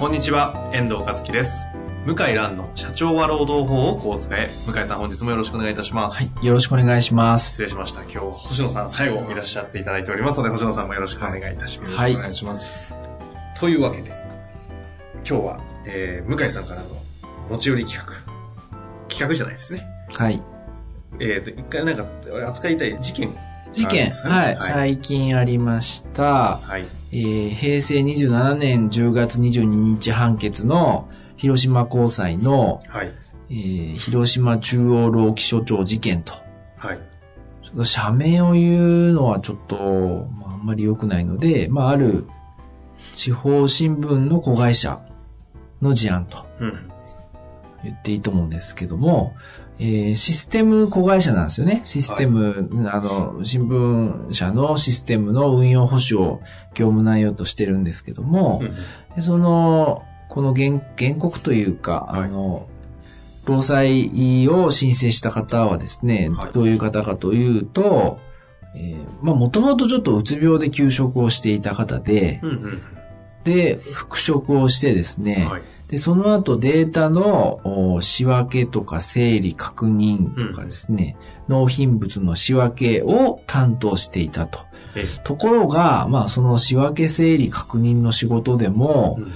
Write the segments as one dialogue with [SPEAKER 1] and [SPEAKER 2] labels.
[SPEAKER 1] こんにちは、遠藤和樹です。向井蘭の社長は労働法をこう使え。向井さん本日もよろしくお願いいたします。
[SPEAKER 2] はい。よろしくお願いします。
[SPEAKER 1] 失礼しました。今日、星野さん最後いらっしゃっていただいておりますので、星野さんもよろしくお願いいたします。
[SPEAKER 2] はい
[SPEAKER 1] お願いします。というわけで、今日は、えー、向井さんからの持ち寄り企画。企画じゃないですね。
[SPEAKER 2] はい。
[SPEAKER 1] えっ、と、一回なんか扱いたい事件。
[SPEAKER 2] 事件、はい、
[SPEAKER 1] はい。
[SPEAKER 2] 最近ありました、
[SPEAKER 1] はい。
[SPEAKER 2] えー平成27年10月22日判決の広島高裁の、
[SPEAKER 1] はい。
[SPEAKER 2] えー広島中央労基署長事件と。
[SPEAKER 1] はい。
[SPEAKER 2] ちょっと社名を言うのはちょっと、まあ、あんまり良くないので、まあ、ある地方新聞の子会社の事案と
[SPEAKER 1] うん。
[SPEAKER 2] 言っていいと思うんですけども、えーシステム子会社なんですよね。システム、あの、新聞社のシステムの運用保守を業務内容としてるんですけども、
[SPEAKER 1] うん
[SPEAKER 2] でその、この原原告というか、
[SPEAKER 1] はい
[SPEAKER 2] あの、労災を申請した方はですね、
[SPEAKER 1] はい
[SPEAKER 2] どういう方かというと、えーまあ、もともとちょっとうつ病で休職をしていた方で、
[SPEAKER 1] うん。うん。
[SPEAKER 2] で、復職をしてですね、
[SPEAKER 1] はい。
[SPEAKER 2] で、その後データのお仕分けとか整理確認とかですね、納品物の仕分けを担当していたと。
[SPEAKER 1] え
[SPEAKER 2] ところが、まあその仕分け整理確認の仕事でも
[SPEAKER 1] う、ん。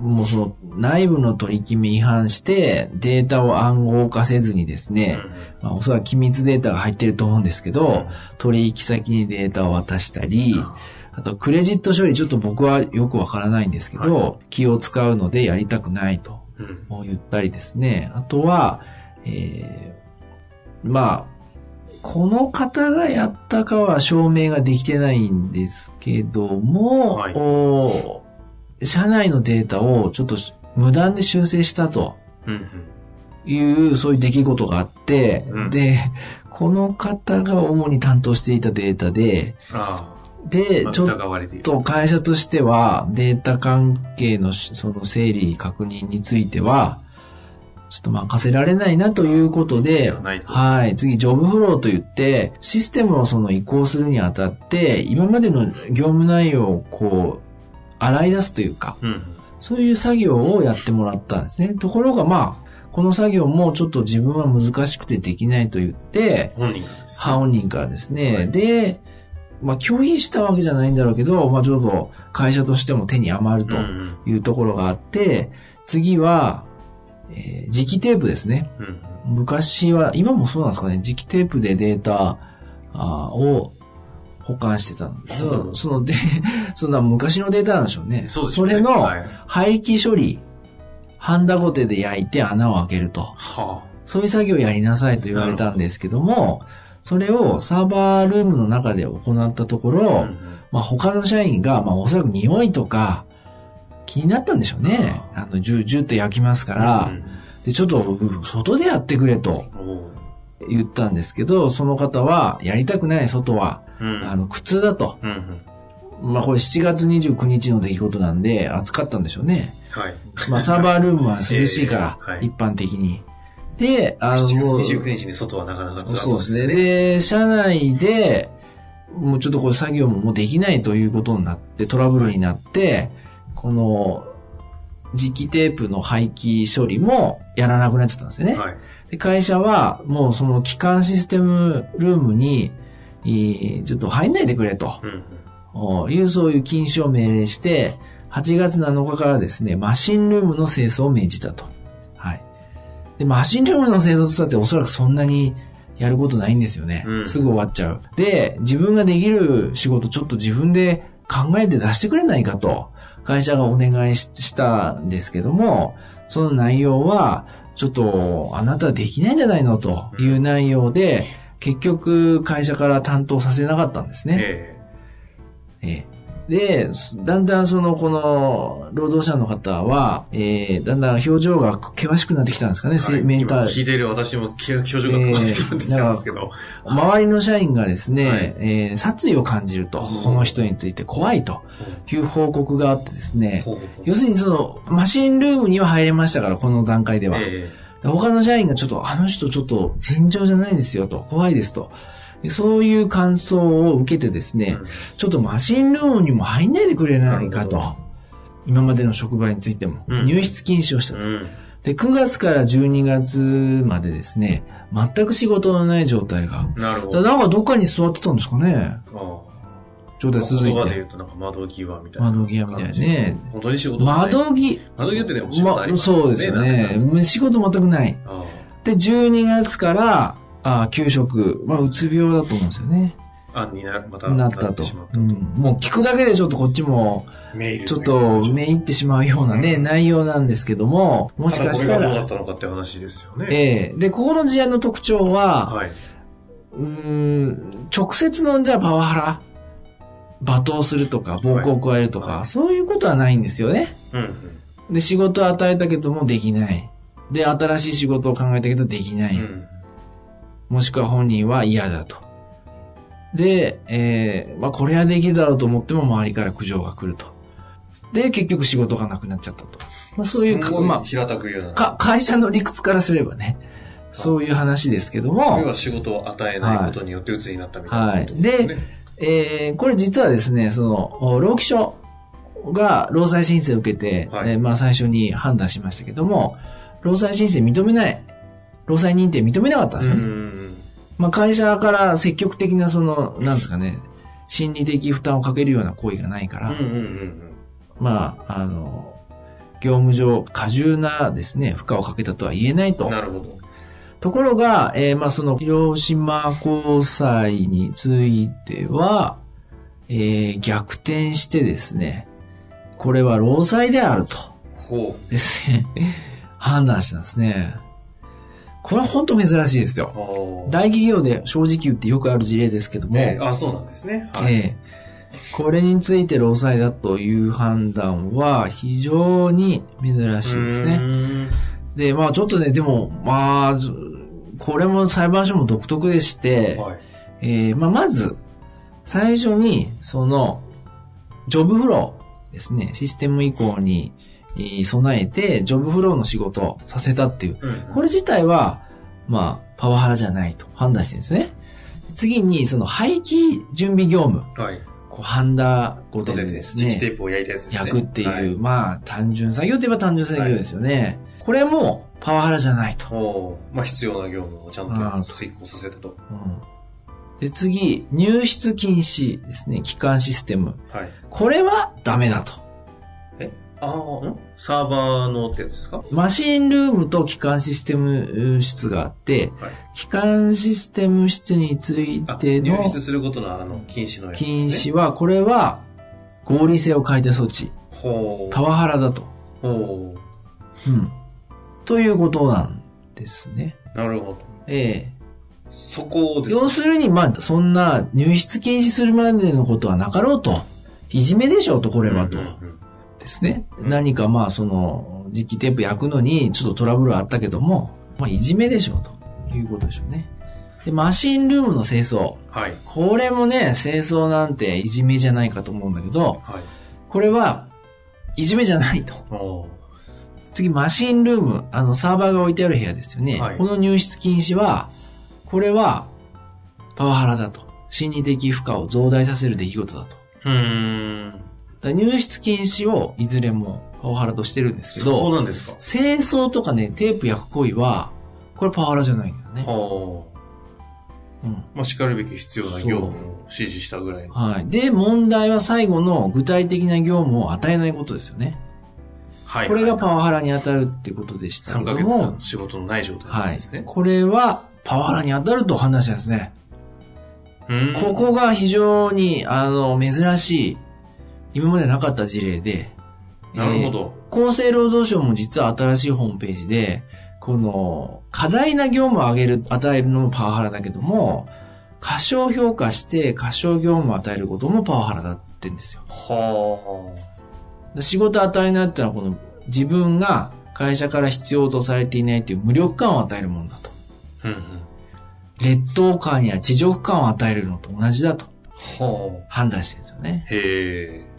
[SPEAKER 2] もうその内部の取り決め違反してデータを暗号化せずにですね、まあおそらく機密データが入ってると思うんですけど、取引先にデータを渡したり、あと、クレジット処理ちょっと僕はよくわからないんですけど、
[SPEAKER 1] は
[SPEAKER 2] 気を使うのでやりたくないと
[SPEAKER 1] うん。
[SPEAKER 2] 言ったりですね。あとは、えー、まあ、この方がやったかは証明ができてないんですけども、
[SPEAKER 1] はい
[SPEAKER 2] お社内のデータをちょっと無断で修正したと
[SPEAKER 1] うん。
[SPEAKER 2] いう、そういう出来事があって、
[SPEAKER 1] うん
[SPEAKER 2] で、この方が主に担当していたデータで、
[SPEAKER 1] あ
[SPEAKER 2] で、
[SPEAKER 1] あ。
[SPEAKER 2] ちょっ。と会社としてはデータ関係のしその整理確認については、ちょっと任せられないなということで、はい、次、ジョブフローといって、システムをその移行するにあたって、今までの業務内容をこう、洗い出すというか、
[SPEAKER 1] うん。
[SPEAKER 2] そういう作業をやってもらったんですね。ところがまあ、この作業もちょっと自分は難しくてできないと言って、
[SPEAKER 1] 本人がですね。
[SPEAKER 2] 本人からですね。
[SPEAKER 1] はい
[SPEAKER 2] で、まあ、拒否したわけじゃないんだろうけど、まあ、ちょっと会社としても手に余ると
[SPEAKER 1] うん
[SPEAKER 2] いうところがあって、次は、えー磁気テープですね。
[SPEAKER 1] うん。
[SPEAKER 2] 昔は、今もそうなんですかね、磁気テープでデータを保管してたんです
[SPEAKER 1] うん
[SPEAKER 2] そので、そんな昔のデータなんでしょうね。
[SPEAKER 1] そうですね。
[SPEAKER 2] れの
[SPEAKER 1] はい。
[SPEAKER 2] 廃棄処理、ハンダゴテで焼いて穴を開けると。
[SPEAKER 1] は
[SPEAKER 2] そういう作業をやりなさいと言われたんですけども、それをサーバールームの中で行ったとこ
[SPEAKER 1] あ。
[SPEAKER 2] ろ、
[SPEAKER 1] うん
[SPEAKER 2] まあ他の社員が、まあおそらく匂いとか気になったんでしょうね。あの、ジュジュッと焼きますから、
[SPEAKER 1] うん
[SPEAKER 2] で、ちょっとうん外でやってくれと言ったんですけど、その方はやりたくない外は、
[SPEAKER 1] うん。
[SPEAKER 2] あの、苦痛だと。まあこれ7月29日の出来事なんで暑かったんでしょうね。
[SPEAKER 1] はい。
[SPEAKER 2] まあサーバールームは涼しいから、一般的に。で、あ
[SPEAKER 1] 7
[SPEAKER 2] もう
[SPEAKER 1] 月29日に外はなかなか辛
[SPEAKER 2] そでね。
[SPEAKER 1] そううですすね。
[SPEAKER 2] で、社内で、もうちょっとこれ作業ももうできないということになって、トラブルになって、この、磁気テープの廃棄処理もやらなくなっちゃったんですよね。
[SPEAKER 1] はい。
[SPEAKER 2] で、会社はもうその基幹システムルームに、えーちょっと入んないでくれと
[SPEAKER 1] うん
[SPEAKER 2] おいう、そういう禁止を命令して、8月7日からですね、マシンルームの清掃を命じたと。はい。で、マシンルームの清掃っておそらくそんなにやることないんですよね。
[SPEAKER 1] うん
[SPEAKER 2] すぐ終わっちゃう。で、自分ができる仕事ちょっと自分で考えて出してくれないかと、会社がお願いししたんですけども、その内容は、ちょっと、あなたできないんじゃないのという内容で、結局、会社から担当させなかったんですね。
[SPEAKER 1] え
[SPEAKER 2] ええで、だんだんその、この、労働者の方は、えー、だんだん表情が険しくなってきたんですかね、
[SPEAKER 1] はい。
[SPEAKER 2] メンタ
[SPEAKER 1] 今聞いている私も気表情が詳しくなってきたんですけど。
[SPEAKER 2] 周りの社員がですね、
[SPEAKER 1] はい。
[SPEAKER 2] えー殺意を感じると、
[SPEAKER 1] う。ん
[SPEAKER 2] この人について怖いという報告があってですね、要するにその、マシンルームには入れましたから、この段階では。
[SPEAKER 1] え
[SPEAKER 2] 他の社員がちょっと、あの人ちょっと尋常じゃないですよと、怖いですと。そういう感想を受けてですね、
[SPEAKER 1] うん
[SPEAKER 2] ちょっとマシンルームにも入んないでくれないかと。今までの職場についても、
[SPEAKER 1] うん
[SPEAKER 2] 入室禁止をしたと。
[SPEAKER 1] えうん。
[SPEAKER 2] で、9月から12月までですね、全く仕事のない状態が。
[SPEAKER 1] なるほど。
[SPEAKER 2] なんかどっかに座ってたんですかね状態続いて。
[SPEAKER 1] で言うとなんか窓際みたいな。
[SPEAKER 2] 窓際みたいね。
[SPEAKER 1] 本当に仕事がない
[SPEAKER 2] 窓際、
[SPEAKER 1] 窓際ってね、お仕事あり
[SPEAKER 2] ま、
[SPEAKER 1] ます
[SPEAKER 2] そうですよね。仕事全くない。
[SPEAKER 1] あ
[SPEAKER 2] で、12月から、あ給食、まあ、うつ病だと思うんですよね。
[SPEAKER 1] あ、あにな、また
[SPEAKER 2] なったとうん。もう聞くだけでちょっとこっちも、ちょっとめいってしまうようなね、
[SPEAKER 1] うん
[SPEAKER 2] 内容なんですけども、もしかしたら、
[SPEAKER 1] どうだったのかって話ですよね。
[SPEAKER 2] ええで、ここの事案の特徴は、
[SPEAKER 1] はい。
[SPEAKER 2] うーん、直接の、じゃあパワハラ、罵倒するとか、暴行を加えるとか、
[SPEAKER 1] はい
[SPEAKER 2] そういうことはないんですよね。
[SPEAKER 1] うんうん。
[SPEAKER 2] で、仕事を与えたけどもできない。で、新しい仕事を考えたけどできない。
[SPEAKER 1] うん。
[SPEAKER 2] もしくは本人は嫌だと。で、えー、まあこれはできるだろうと思っても周りから苦情が来ると。で、結局仕事がなくなっちゃったと。まあそういうか、ま
[SPEAKER 1] 平たく言うな
[SPEAKER 2] あ、か、会社の理屈からすればね、そういう話ですけども
[SPEAKER 1] 要、は仕事を与えないことによって鬱になったみたいなこと
[SPEAKER 2] はい
[SPEAKER 1] ですね。
[SPEAKER 2] えー、これ実はですね、その、お労基署が労災申請を受けて、
[SPEAKER 1] はい
[SPEAKER 2] えーまあ最初に判断しましたけども、労災申請認めない、労災認定認めなかったんです
[SPEAKER 1] う
[SPEAKER 2] ね。
[SPEAKER 1] ん。
[SPEAKER 2] まあ会社から積極的なその、なんですかね、心理的負担をかけるような行為がないから、まあ、あの、業務上過重なですね、負荷をかけたとは言えない
[SPEAKER 1] うん。
[SPEAKER 2] と。
[SPEAKER 1] なるほど。
[SPEAKER 2] ところが、えーまあその、広島高裁については、えー逆転してですね、これは労災であると
[SPEAKER 1] ほ
[SPEAKER 2] ですね、判断したんですね。これは本当珍しいです
[SPEAKER 1] う。
[SPEAKER 2] よ。大企業で正直言ってよくある事例ですけども、
[SPEAKER 1] ええあ、そうなんですね。はい。
[SPEAKER 2] ええこれについて労災だという判断は非常に珍しいです
[SPEAKER 1] う
[SPEAKER 2] ね。で、まあちょっとね、でも、まあ、ずこれも裁判所も独特でして、
[SPEAKER 1] はい。
[SPEAKER 2] えーまあまず、最初に、その、ジョブフローですね、システム移行に、えー備えて、ジョブフローの仕事をさせたっていう。
[SPEAKER 1] うん
[SPEAKER 2] これ自体は、まあ、パワハラじゃないと判断してるんですね。次に、その廃棄準備業務。
[SPEAKER 1] はい。
[SPEAKER 2] こう、ハンダごと
[SPEAKER 1] で
[SPEAKER 2] でです
[SPEAKER 1] チキテ
[SPEAKER 2] ね、
[SPEAKER 1] ープを焼いたやつですね。
[SPEAKER 2] 焼くっていう、
[SPEAKER 1] はい
[SPEAKER 2] まあ、単純作業といえば単純作業ですよね。これも、パワハラじゃないと。
[SPEAKER 1] まあ必要な業務をちゃんと遂行させたと。
[SPEAKER 2] うんで、次、入室禁止ですね、機関システム。
[SPEAKER 1] はい。
[SPEAKER 2] これはダメだと。
[SPEAKER 1] ああ、んサーバーのってやつですか？
[SPEAKER 2] マシンルームと機関システム室があって、
[SPEAKER 1] はい。
[SPEAKER 2] 機関システム室につい
[SPEAKER 1] あ、
[SPEAKER 2] ての
[SPEAKER 1] 入室することのあの、禁止のやつですね。
[SPEAKER 2] 禁止は、これは合理性を欠いた措置。
[SPEAKER 1] ほう。
[SPEAKER 2] パワハラだと。
[SPEAKER 1] ほ
[SPEAKER 2] うん。ということなんですね。
[SPEAKER 1] う。なるほど。
[SPEAKER 2] ええ
[SPEAKER 1] そこです
[SPEAKER 2] 要するに、まあ、そんな入室禁止するまでのことはなかろうと。いじめでしょうと、これはと。
[SPEAKER 1] うんうんうん
[SPEAKER 2] ですね。
[SPEAKER 1] うん
[SPEAKER 2] 何かまあ、その、実機テープ焼くのにちょっとトラブルあったけども、まあ、いじめでしょうということでしょうね。で、マシンルームの清掃。
[SPEAKER 1] はい。
[SPEAKER 2] これもね、清掃なんていじめじゃないかと思うんだけど、
[SPEAKER 1] はい。
[SPEAKER 2] これは、いじめじゃないと。次、マシンルーム、あの、サーバーが置いてある部屋ですよね。
[SPEAKER 1] はい
[SPEAKER 2] この入室禁止は、これは、パワハラだと。心理的負荷を増大させる出来事だと。
[SPEAKER 1] うーん。
[SPEAKER 2] 入室禁止をいずれもパワハラとしてるんですけ
[SPEAKER 1] そう
[SPEAKER 2] ど、
[SPEAKER 1] なんですか。
[SPEAKER 2] 清掃とかね、テープ焼く行為は、これパワハラじゃないんだよね。
[SPEAKER 1] ほう。
[SPEAKER 2] うん。
[SPEAKER 1] まあ、叱るべき必要な業務を指示したぐらいの。
[SPEAKER 2] はい。で、問題は最後の具体的な業務を与えないことですよね。
[SPEAKER 1] はい。
[SPEAKER 2] これがパワハラに当たるってことでした
[SPEAKER 1] 3
[SPEAKER 2] けど
[SPEAKER 1] ヶ月
[SPEAKER 2] も
[SPEAKER 1] 間、仕事のない状態ですね。。
[SPEAKER 2] これはパワハラに当たると判断したんですね。
[SPEAKER 1] うーん
[SPEAKER 2] ここが非常に、あの、珍しい、今までなかった事例で、
[SPEAKER 1] なるほど。
[SPEAKER 2] えー厚生労働省も実は新しいホームページで、この、過大な業務を上げる、与えるのもパワハラだけども、過小評価して過小業務を与えることもパワハラだっってんですよ。
[SPEAKER 1] は
[SPEAKER 2] で仕事与えないってのはこの自分が会社から必要とされていないっていう無力感を与えるもんだと。
[SPEAKER 1] あ。うんうん。
[SPEAKER 2] 劣等感や地獄感を与えるのと同じだと
[SPEAKER 1] は
[SPEAKER 2] 判断してるんですよね。
[SPEAKER 1] あ。へえ。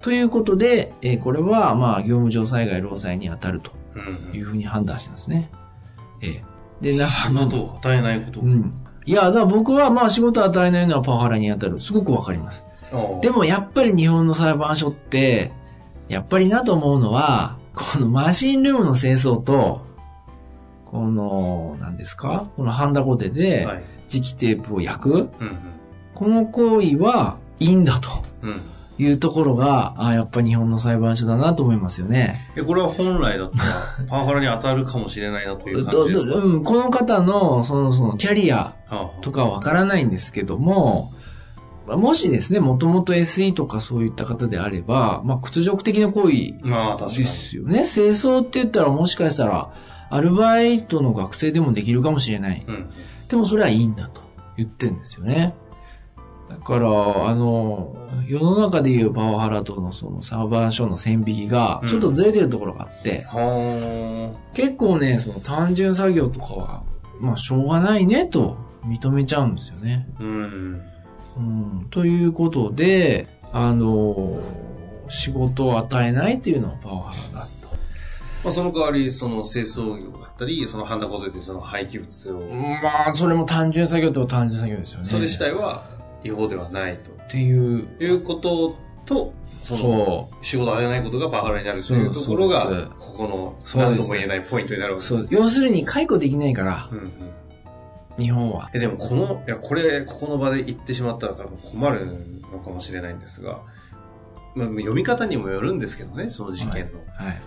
[SPEAKER 2] ということで、えーこれはまあ業務上災害労災に当たると
[SPEAKER 1] うんうん
[SPEAKER 2] いうふうに判断してますね。えーで、な
[SPEAKER 1] 仕事を与えないこと。
[SPEAKER 2] うん。いや、だから僕はまあ仕事を与えないのはパワハラに当たる。すごくわかります。で
[SPEAKER 1] も、
[SPEAKER 2] もやっぱり日本の裁判所って、やっぱりなと思うのは、このマシンルームの清掃と、この、何ですか？このハンダゴテで
[SPEAKER 1] はい。
[SPEAKER 2] 磁気テープを焼く、
[SPEAKER 1] うん
[SPEAKER 2] この行為はいいんだと
[SPEAKER 1] うん。うん。
[SPEAKER 2] いうところが、あやっぱり日本の裁判所だなと思いますよね。
[SPEAKER 1] え、これは本来だったら、パワハラに当たるかもしれないなという感じですか？
[SPEAKER 2] うん、この方の、その、その、キャリア
[SPEAKER 1] はあ
[SPEAKER 2] とかはわからないんですけども、まあもしですね、もともと SE とかそういった方であれば、まあ、屈辱的な行為で
[SPEAKER 1] に。
[SPEAKER 2] すよね。清掃って言ったらもしかしたら、アルバイトの学生でもできるかもしれない。
[SPEAKER 1] うん。
[SPEAKER 2] でもそれはいいんだと言ってるんですよね。だから、あの、世の中でいうパワハラとのその裁判所の線引きが、ちょっとずれてるところがあって、
[SPEAKER 1] は
[SPEAKER 2] 結構ね、その単純作業とかは、まあ、しょうがないねと認めちゃうんですよね。
[SPEAKER 1] あ。うん。
[SPEAKER 2] うん。ということで、あの、仕事を与えないっていうのはパワハラだと。
[SPEAKER 1] まあ、その代わり、その清掃業だったり、そのハンダコテでその廃棄物を、
[SPEAKER 2] まあ、それも単純作業とは単純作業ですよね。
[SPEAKER 1] それ自体は違法ではないと。
[SPEAKER 2] っていう、
[SPEAKER 1] いうことと、その。仕事を与えないことがパワハラになるというところが、ここの何とも言えないポイントになるわけです。
[SPEAKER 2] そう。要するに解雇できないから、
[SPEAKER 1] うんうん。
[SPEAKER 2] 日本は。
[SPEAKER 1] え、でもこの、いや、これ、ここの場で言ってしまったら多分困るのかもしれないんですが、まあ、読み方にもよるんですけどね、その事件の。
[SPEAKER 2] はい。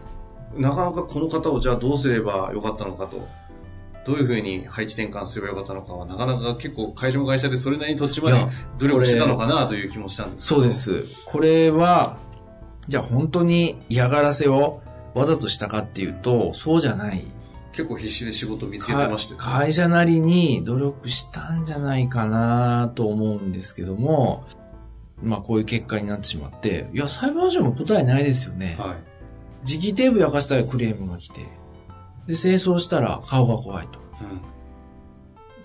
[SPEAKER 1] なかなかこの方をじゃあどうすればよかったのかと、どういうふうに配置転換すればよかったのかは、なかなか結構会社も会社でそれなりに土地まで努力してたのかなという気もしたんです
[SPEAKER 2] そうで。す。これは、じゃあ本当に嫌がらせをわざとしたかっていうと、そうじゃない。
[SPEAKER 1] 結構必死で仕事見つけてましたよね。
[SPEAKER 2] か会社なりに努力したんじゃないかなと思うんですけども、まあこういう結果になってしまって、いや、裁判所も答えないですよね。
[SPEAKER 1] はい。
[SPEAKER 2] 磁気テープ焼かしたらクレームが来て、で、清掃したら顔が怖いと。
[SPEAKER 1] うん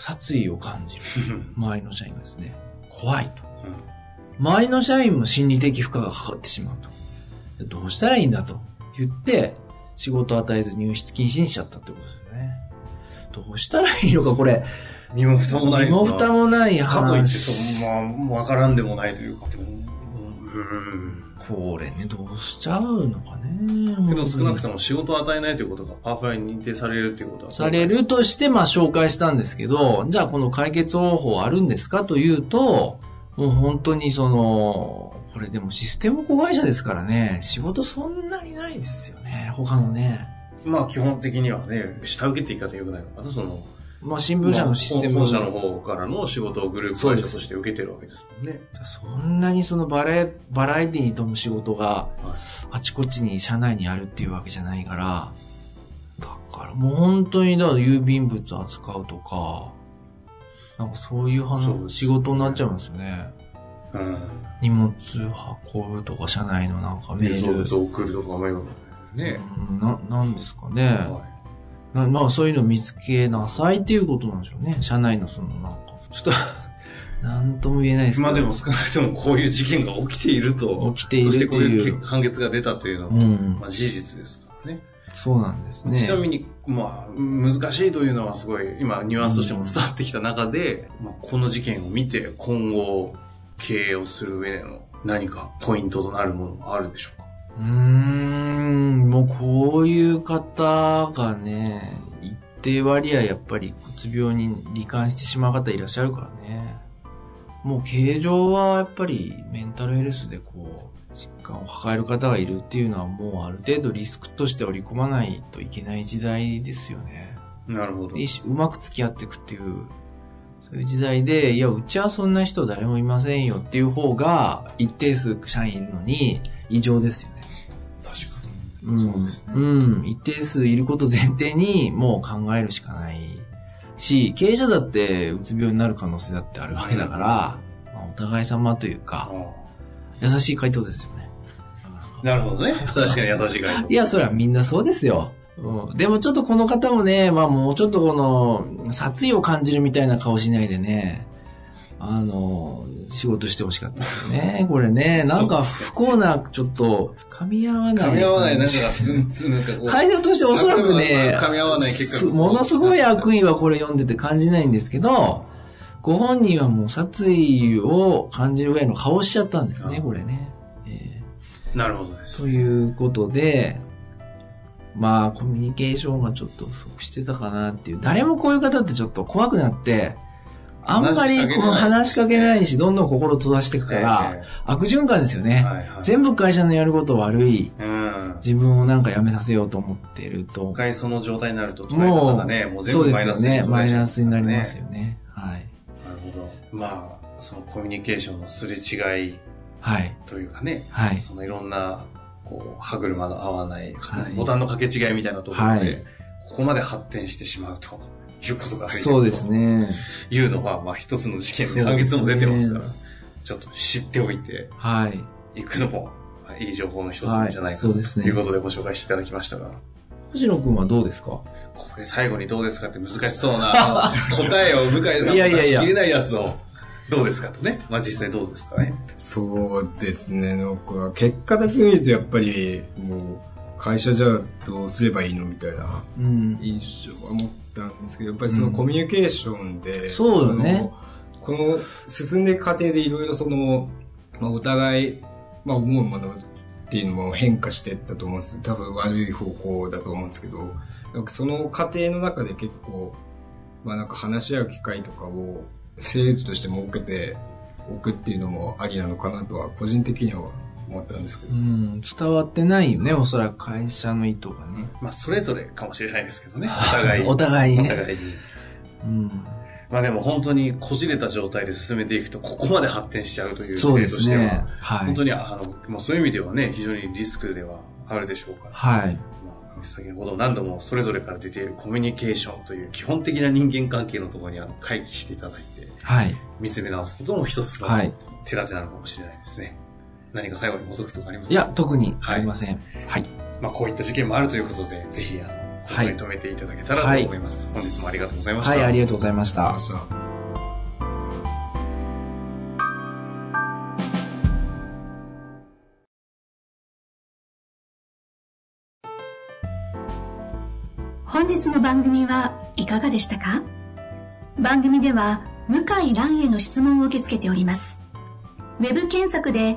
[SPEAKER 2] 殺意を感じる。周りの社員がですね、怖いと。
[SPEAKER 1] うん
[SPEAKER 2] 周りの社員も心理的負荷がかかってしまうと。どうしたらいいんだと言って、仕事を与えず入室禁止にしちゃったってことですよね。どうしたらいいのか、これ。
[SPEAKER 1] 身も蓋もない
[SPEAKER 2] 身も蓋もない話。
[SPEAKER 1] かといって、そのまあ、わからんでもないというか。うん。
[SPEAKER 2] これね、どうしちゃうのかね。
[SPEAKER 1] けど少なくとも仕事を与えないということがパワフラに認定されるということは。
[SPEAKER 2] されるとして、まあ紹介したんですけど、じゃあこの解決方法あるんですかというと、もう本当にその、これでもシステム子会社ですからね、仕事そんなにないですよね、他のね。
[SPEAKER 1] まあ基本的にはね、下請けって言い方よくないのかな、その。
[SPEAKER 2] まあ新聞社のシステム、
[SPEAKER 1] まあ本社の方からの仕事をグループ会社として受けてるわけですもんね。
[SPEAKER 2] そんなにそのバラエバラエティに富む仕事が
[SPEAKER 1] は
[SPEAKER 2] あちこちに社内にあるっていうわけじゃないから、だからもう本当にだから郵便物扱うとか、なんかそういう話、仕事になっちゃうんですよね。
[SPEAKER 1] い。うん。
[SPEAKER 2] 荷物運ぶとか、社内のなんかメール。
[SPEAKER 1] 送るとか、まあね。
[SPEAKER 2] うんな、なんですかね。
[SPEAKER 1] は
[SPEAKER 2] なまあそういうの見つけなさいっていうことなんでしょうね。社内のそのなんか、ちょっと、なんとも言えないです
[SPEAKER 1] まあでも少なくともこういう事件が起きていると。
[SPEAKER 2] 起きている
[SPEAKER 1] そしてこうい
[SPEAKER 2] う
[SPEAKER 1] う判決が出たというのは、
[SPEAKER 2] うん
[SPEAKER 1] まあ事実ですからね。
[SPEAKER 2] そうなんですね。
[SPEAKER 1] ちなみに、まあ、難しいというのはすごい、今、ニュアンスとしても伝わってきた中で、まあ、この事件を見て、今後、経営をする上での何かポイントとなるものはあるでしょうか？
[SPEAKER 2] うーん、もうこういう方がね、一定割合やっぱりうつ病に罹患してしまう方いらっしゃるからね。もう形状はやっぱりメンタルヘルスでこう、疾患を抱える方がいるっていうのはもうある程度リスクとして織り込まないといけない時代ですよね。
[SPEAKER 1] なるほど
[SPEAKER 2] で。うまく付き合っていくっていう、そういう時代で、いや、うちはそんな人誰もいませんよっていう方が一定数社員いるのに異常ですよね。うん、
[SPEAKER 1] そうですね
[SPEAKER 2] うん。一定数いること前提にもう考えるしかないし、経営者だってうつ病になる可能性だってあるわけだから、まあ、お互い様という
[SPEAKER 1] に。
[SPEAKER 2] か、優しい回答ですよね。
[SPEAKER 1] なるほどね。確かに優しい回答。
[SPEAKER 2] いや、それはみんなそうですよ。うん、でもちょっとこの方もね、まあもうちょっとこの、殺意を感じるみたいな顔しないでね、あの、仕事してほしかったですよね。これね、なんか不幸な、ちょっと、噛み合わない。
[SPEAKER 1] 噛み合わない、なんかす、す、なんかこう。
[SPEAKER 2] 会社としておそらくね、
[SPEAKER 1] 噛み合わない結果。
[SPEAKER 2] ものすごい悪意はこれ読んでて感じないんですけど、ご本人はもう殺意を感じるぐらいの顔しちゃったんですね、これね。え
[SPEAKER 1] ー、なるほどです。
[SPEAKER 2] ということで、まあ、コミュニケーションがちょっと不足してたかなっていう。誰もこういう方ってちょっと怖くなって、あんまりこの話しかけないし、どんどん心閉ざしていくから、悪循環ですよね。全部会社のやること悪い。自分をなんかやめさせようと思っていると。
[SPEAKER 1] 一回その状態になると、もう全部マイナス
[SPEAKER 2] にね。マイナスになりますよね。はい。
[SPEAKER 1] なるほど。まあ、そのコミュニケーションのすれ違い。
[SPEAKER 2] はい。
[SPEAKER 1] というかね。
[SPEAKER 2] はい。
[SPEAKER 1] そのいろんな、こう、歯車の合わない、ボタンの掛け違いみたいなところで、ここまで発展してしまうと。いうことがある
[SPEAKER 2] そうですね。
[SPEAKER 1] いうのは、まあ一つの事件で判決も出てますから、ちょっと知っておいて、
[SPEAKER 2] はい。
[SPEAKER 1] 行くのも、いい情報の一つなんじゃないかということでご紹介していただきましたが。
[SPEAKER 2] 星野くんはどうですか？
[SPEAKER 1] これ最後にどうですかって難しそうな 答えを向井さんが出しきれないやつを。どうですかとね。まあ実際どうですかね。
[SPEAKER 3] そうですね。なんか結果だけ見るとやっぱりもう会社じゃどうすればいいのみたいな印象は持ったんですけど、やっぱりそのコミュニケーションで、
[SPEAKER 2] うん、そうよね。
[SPEAKER 3] この進んでいく過程でいろいろその、まあお互い、まあ思うものっていうのも変化していったと思うんです多分悪い方向だと思うんですけど、なんかその過程の中で結構、まあなんか話し合う機会とかを制度として設けておくっていうのもありなのかなとは個人的には思ったんですけど。
[SPEAKER 2] うん、伝わってないよね、おそらく会社の意図がね。
[SPEAKER 1] まあ、それぞれかもしれないですけどね。お互い。
[SPEAKER 2] お互いね。
[SPEAKER 1] お互いに。
[SPEAKER 2] うん。
[SPEAKER 1] まあでも本当にこじれた状態で進めていくと、ここまで発展しちゃうという
[SPEAKER 2] そうですね。はい。
[SPEAKER 1] 本当に、あの、まあそういう意味ではね、非常にリスクではあるでしょうから。
[SPEAKER 2] はい。
[SPEAKER 1] まあ、先ほど何度もそれぞれから出ているコミュニケーションという基本的な人間関係のところにあの会議していただいて、
[SPEAKER 2] はい。
[SPEAKER 1] 見つめ直すことも一つの
[SPEAKER 2] はい。
[SPEAKER 1] 手立てなのかもしれないですね。何か最後に補足とかありますか？
[SPEAKER 2] いや、特にありません。はい。
[SPEAKER 1] まあこういった事件もあるということで、ぜひ、あの、ここに留めていただけたらと思います。本日もありがとうございました。
[SPEAKER 2] はい、ありがとうございました。
[SPEAKER 4] 本日の番組はいかがでしたか？番組では向井蘭への質問を受け付けております。ウェブ検索で